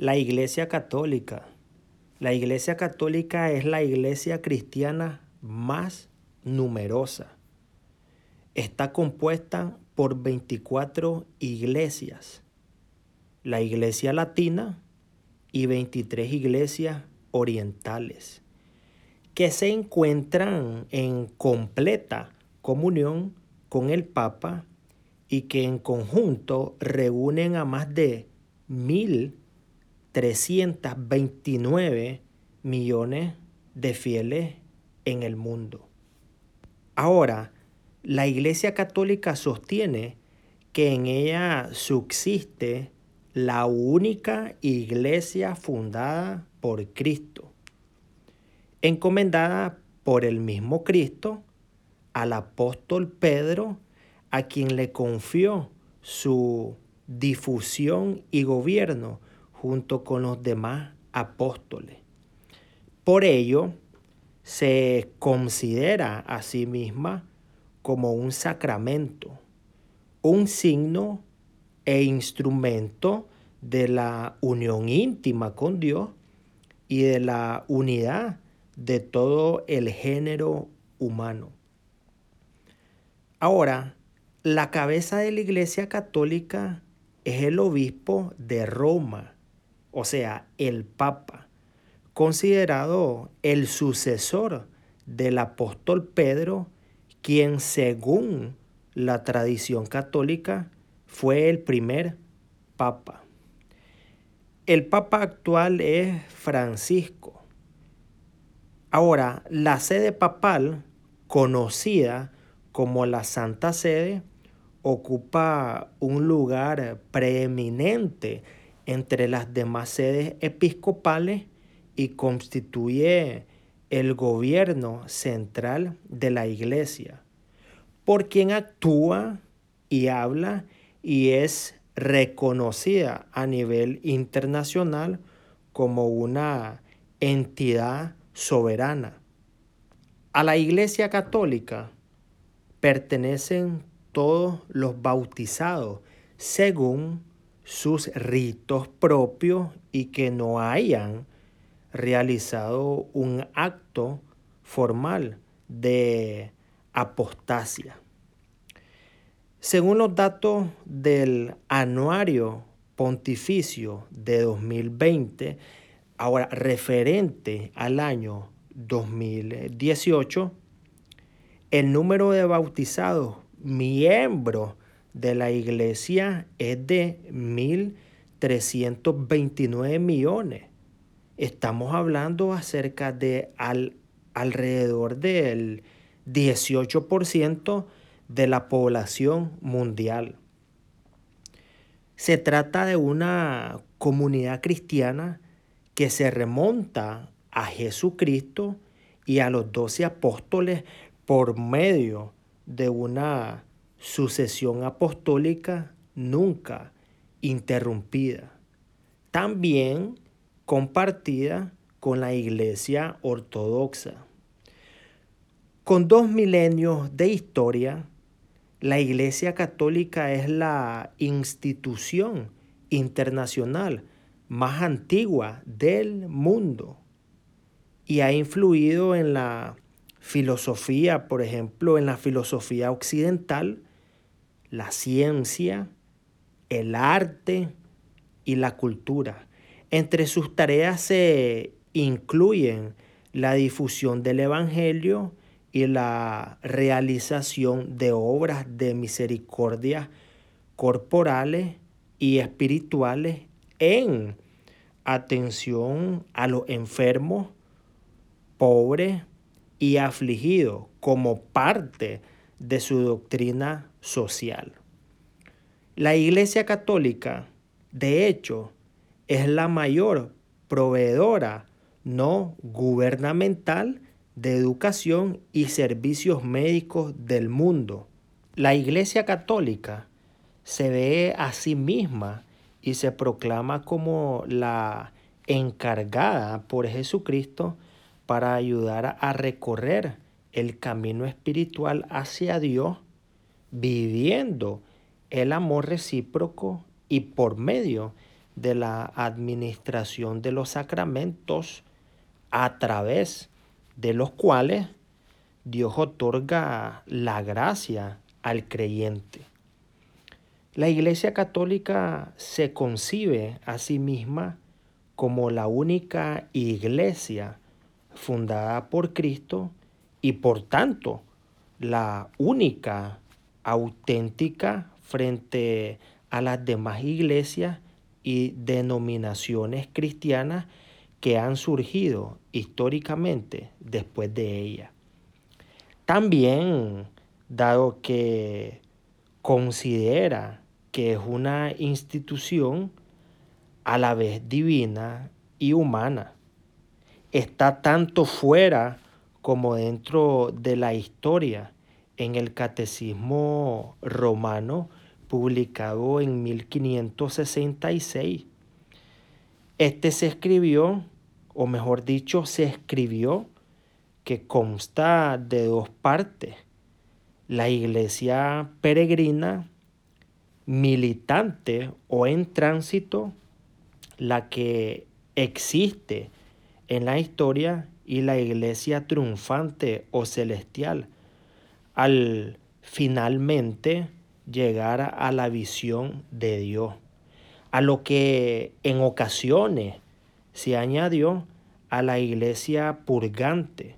La Iglesia Católica. La Iglesia Católica es la iglesia cristiana más numerosa. Está compuesta por 24 iglesias. La Iglesia Latina y 23 iglesias orientales que se encuentran en completa comunión con el Papa y que en conjunto reúnen a más de 1.329 millones de fieles en el mundo. Ahora, la Iglesia Católica sostiene que en ella subsiste la única iglesia fundada por Cristo, encomendada por el mismo Cristo al apóstol Pedro, a quien le confió su difusión y gobierno junto con los demás apóstoles. Por ello, se considera a sí misma como un sacramento, un signo e instrumento de la unión íntima con Dios y de la unidad de todo el género humano. Ahora, la cabeza de la Iglesia Católica es el obispo de Roma, o sea, el Papa, considerado el sucesor del apóstol Pedro, quien según la tradición católica fue el primer papa. El papa actual es Francisco. Ahora, la sede papal, conocida como la Santa Sede, ocupa un lugar preeminente entre las demás sedes episcopales y constituye el gobierno central de la iglesia, por quien actúa y habla y es reconocida a nivel internacional como una entidad soberana. A la Iglesia Católica pertenecen todos los bautizados según sus ritos propios y que no hayan realizado un acto formal de apostasia. Según los datos del anuario pontificio de 2020, ahora referente al año 2018, el número de bautizados miembros de la iglesia es de 1.329 millones. Estamos hablando acerca de al, alrededor del 18% de la población mundial. Se trata de una comunidad cristiana que se remonta a Jesucristo y a los doce apóstoles por medio de una sucesión apostólica nunca interrumpida, también compartida con la Iglesia Ortodoxa. Con dos milenios de historia, la Iglesia Católica es la institución internacional más antigua del mundo y ha influido en la filosofía, por ejemplo, en la filosofía occidental, la ciencia, el arte y la cultura. Entre sus tareas se incluyen la difusión del Evangelio, y la realización de obras de misericordia corporales y espirituales en atención a los enfermos, pobres y afligidos como parte de su doctrina social. La Iglesia Católica, de hecho, es la mayor proveedora no gubernamental de educación y servicios médicos del mundo. La Iglesia Católica se ve a sí misma y se proclama como la encargada por Jesucristo para ayudar a recorrer el camino espiritual hacia Dios, viviendo el amor recíproco y por medio de la administración de los sacramentos a través de los cuales Dios otorga la gracia al creyente. La Iglesia Católica se concibe a sí misma como la única iglesia fundada por Cristo y por tanto la única auténtica frente a las demás iglesias y denominaciones cristianas que han surgido históricamente después de ella. También, dado que considera que es una institución a la vez divina y humana, está tanto fuera como dentro de la historia en el Catecismo Romano publicado en 1566. Este se escribió, o mejor dicho, se escribió, que consta de dos partes. La iglesia peregrina, militante o en tránsito, la que existe en la historia y la iglesia triunfante o celestial, al finalmente llegar a la visión de Dios, a lo que en ocasiones se añadió a la iglesia purgante,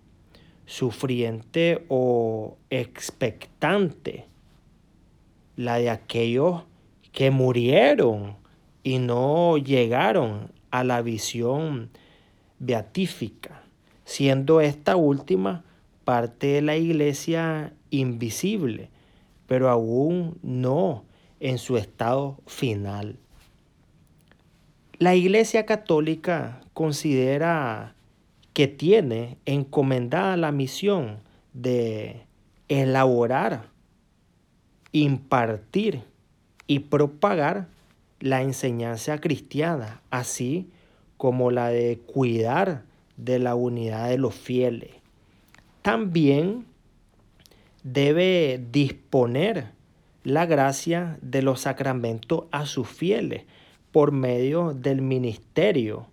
sufriente o expectante, la de aquellos que murieron y no llegaron a la visión beatífica, siendo esta última parte de la iglesia invisible, pero aún no en su estado final. La Iglesia Católica considera que tiene encomendada la misión de elaborar, impartir y propagar la enseñanza cristiana, así como la de cuidar de la unidad de los fieles. También debe disponer la gracia de los sacramentos a sus fieles por medio del ministerio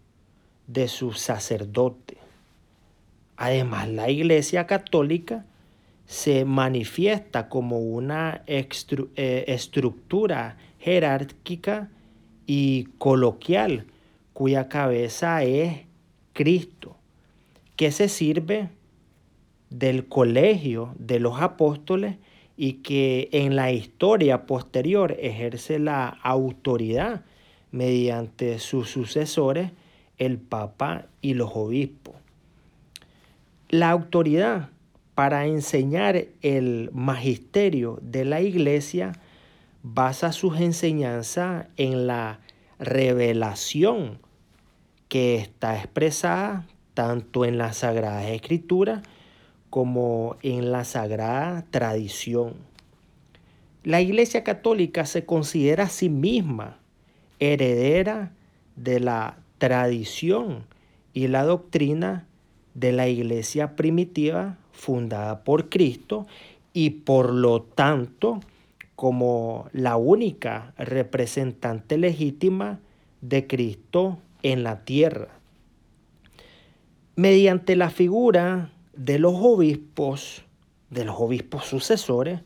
de sus sacerdotes. Además, la Iglesia Católica se manifiesta como una eh, estructura jerárquica y coloquial cuya cabeza es Cristo, que se sirve del colegio de los apóstoles y que en la historia posterior ejerce la autoridad mediante sus sucesores, el Papa y los obispos. La autoridad para enseñar el magisterio de la iglesia basa sus enseñanzas en la revelación que está expresada tanto en la Sagrada Escritura como en la sagrada tradición. La Iglesia Católica se considera a sí misma heredera de la tradición y la doctrina de la Iglesia primitiva fundada por Cristo y por lo tanto como la única representante legítima de Cristo en la tierra. Mediante la figura de los obispos, de los obispos sucesores,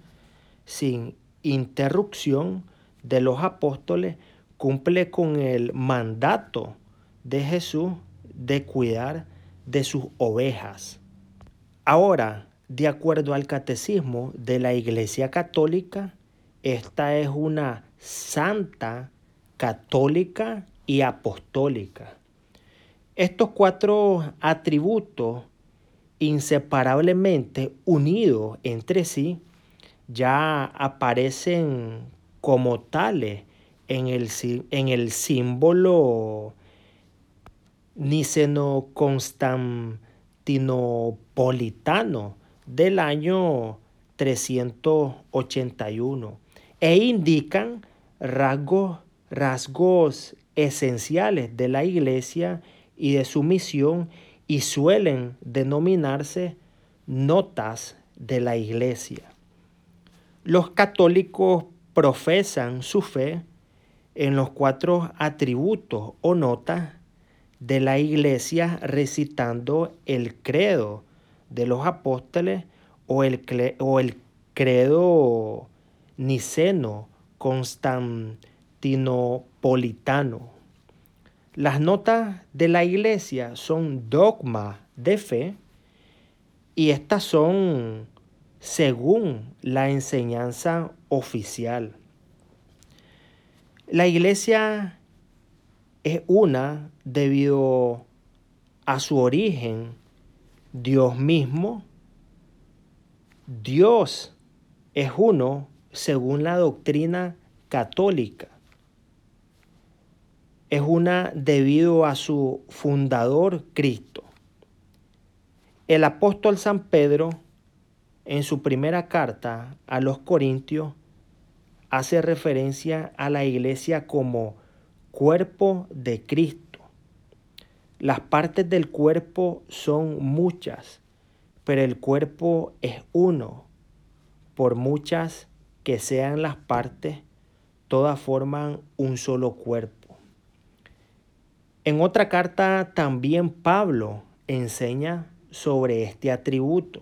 sin interrupción de los apóstoles, cumple con el mandato de Jesús de cuidar de sus ovejas. Ahora, de acuerdo al catecismo de la Iglesia Católica, esta es una santa católica y apostólica. Estos cuatro atributos inseparablemente unidos entre sí, ya aparecen como tales en el, en el símbolo niceno-constantinopolitano del año 381 e indican rasgos, rasgos esenciales de la iglesia y de su misión y suelen denominarse notas de la iglesia. Los católicos profesan su fe en los cuatro atributos o notas de la iglesia recitando el credo de los apóstoles o el, o el credo niceno constantinopolitano. Las notas de la iglesia son dogma de fe y estas son según la enseñanza oficial. La iglesia es una debido a su origen, Dios mismo. Dios es uno según la doctrina católica. Es una debido a su fundador Cristo. El apóstol San Pedro, en su primera carta a los Corintios, hace referencia a la iglesia como cuerpo de Cristo. Las partes del cuerpo son muchas, pero el cuerpo es uno. Por muchas que sean las partes, todas forman un solo cuerpo. En otra carta también Pablo enseña sobre este atributo.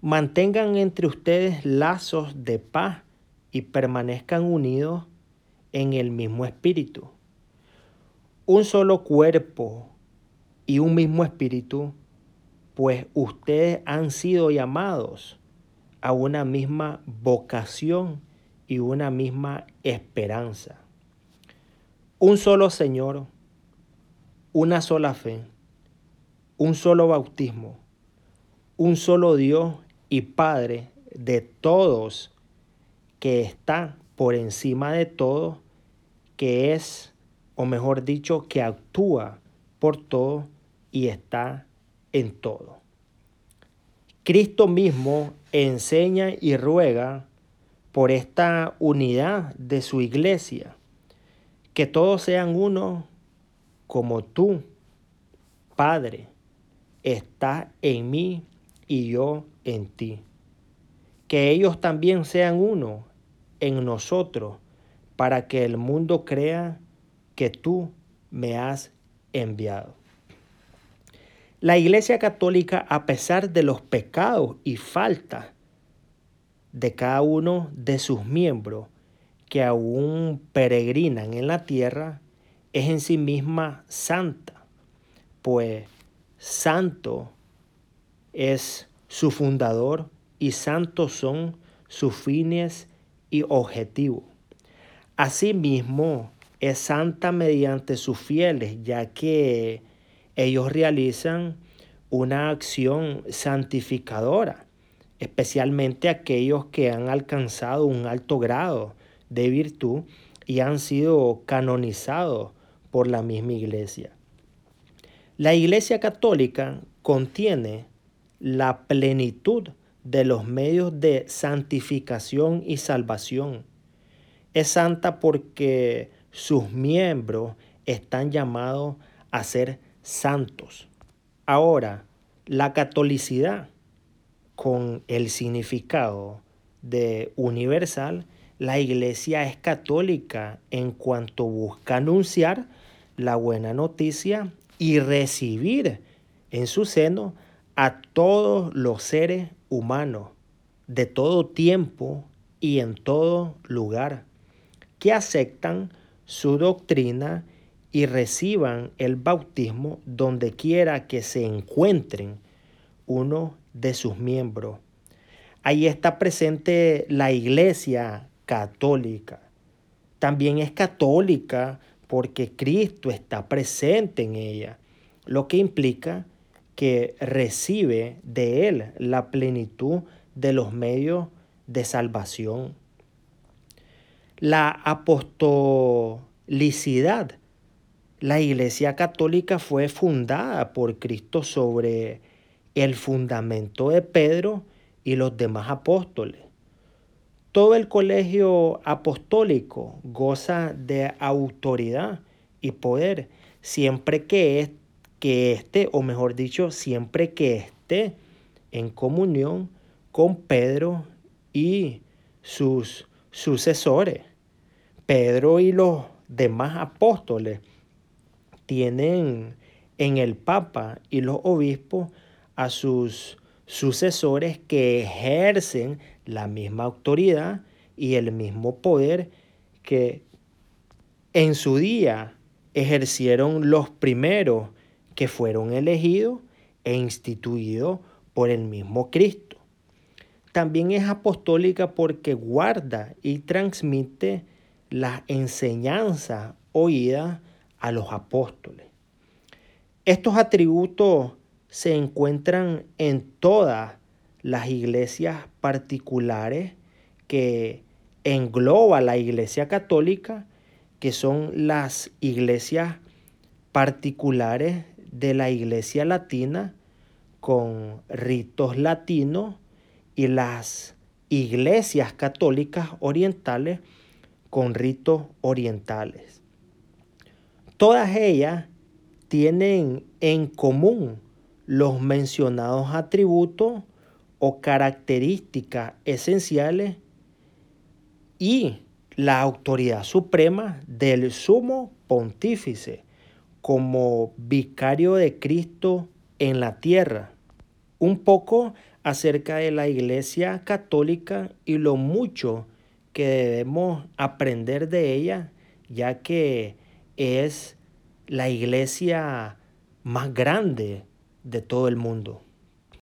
Mantengan entre ustedes lazos de paz y permanezcan unidos en el mismo espíritu. Un solo cuerpo y un mismo espíritu, pues ustedes han sido llamados a una misma vocación y una misma esperanza. Un solo Señor, una sola fe, un solo bautismo, un solo Dios y Padre de todos, que está por encima de todo, que es, o mejor dicho, que actúa por todo y está en todo. Cristo mismo enseña y ruega por esta unidad de su iglesia, que todos sean uno como tú, Padre, está en mí y yo en ti. Que ellos también sean uno en nosotros, para que el mundo crea que tú me has enviado. La Iglesia Católica, a pesar de los pecados y faltas de cada uno de sus miembros que aún peregrinan en la tierra, es en sí misma santa, pues santo es su fundador y santos son sus fines y objetivos. Asimismo, es santa mediante sus fieles, ya que ellos realizan una acción santificadora, especialmente aquellos que han alcanzado un alto grado de virtud y han sido canonizados por la misma iglesia. La iglesia católica contiene la plenitud de los medios de santificación y salvación. Es santa porque sus miembros están llamados a ser santos. Ahora, la catolicidad, con el significado de universal, la iglesia es católica en cuanto busca anunciar la buena noticia y recibir en su seno a todos los seres humanos de todo tiempo y en todo lugar que aceptan su doctrina y reciban el bautismo donde quiera que se encuentren uno de sus miembros. Ahí está presente la iglesia católica. También es católica porque Cristo está presente en ella, lo que implica que recibe de Él la plenitud de los medios de salvación. La apostolicidad la Iglesia Católica fue fundada por Cristo sobre el fundamento de Pedro y los demás apóstoles. Todo el colegio apostólico goza de autoridad y poder siempre que, es, que esté, o mejor dicho, siempre que esté en comunión con Pedro y sus sucesores. Pedro y los demás apóstoles tienen en el Papa y los obispos a sus sucesores que ejercen la misma autoridad y el mismo poder que en su día ejercieron los primeros que fueron elegidos e instituidos por el mismo Cristo. También es apostólica porque guarda y transmite las enseñanzas oídas a los apóstoles. Estos atributos se encuentran en todas las iglesias particulares que engloba la iglesia católica, que son las iglesias particulares de la iglesia latina con ritos latinos y las iglesias católicas orientales con ritos orientales. Todas ellas tienen en común los mencionados atributos o características esenciales y la autoridad suprema del sumo pontífice como vicario de Cristo en la tierra. Un poco acerca de la Iglesia Católica y lo mucho que debemos aprender de ella, ya que es la iglesia más grande de todo el mundo.